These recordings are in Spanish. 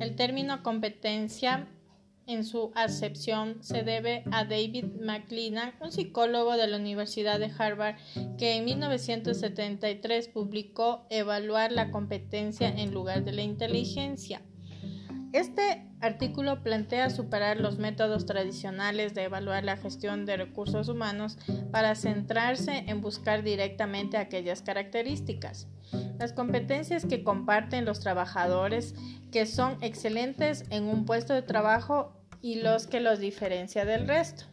El término competencia en su acepción se debe a David McLennan, un psicólogo de la Universidad de Harvard, que en 1973 publicó Evaluar la competencia en lugar de la inteligencia. Este artículo plantea superar los métodos tradicionales de evaluar la gestión de recursos humanos para centrarse en buscar directamente aquellas características. Las competencias que comparten los trabajadores que son excelentes en un puesto de trabajo y los que los diferencia del resto.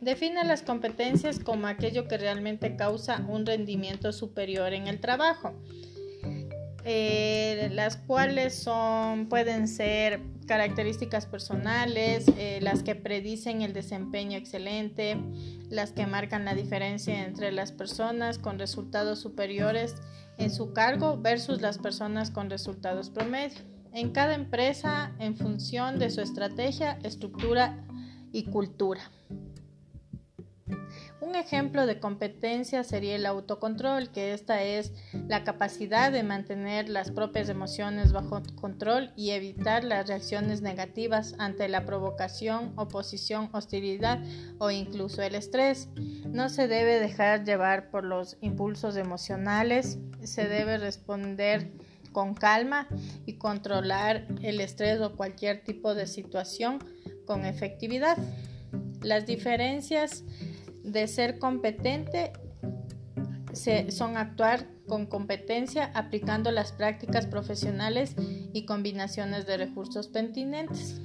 Define las competencias como aquello que realmente causa un rendimiento superior en el trabajo eh, las cuales son, pueden ser características personales, eh, las que predicen el desempeño excelente, las que marcan la diferencia entre las personas con resultados superiores en su cargo versus las personas con resultados promedio. En cada empresa en función de su estrategia, estructura y cultura. Un ejemplo de competencia sería el autocontrol, que esta es la capacidad de mantener las propias emociones bajo control y evitar las reacciones negativas ante la provocación, oposición, hostilidad o incluso el estrés. No se debe dejar llevar por los impulsos emocionales, se debe responder con calma y controlar el estrés o cualquier tipo de situación con efectividad. Las diferencias de ser competente son actuar con competencia aplicando las prácticas profesionales y combinaciones de recursos pertinentes.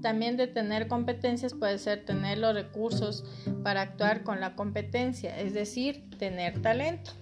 También de tener competencias puede ser tener los recursos para actuar con la competencia, es decir, tener talento.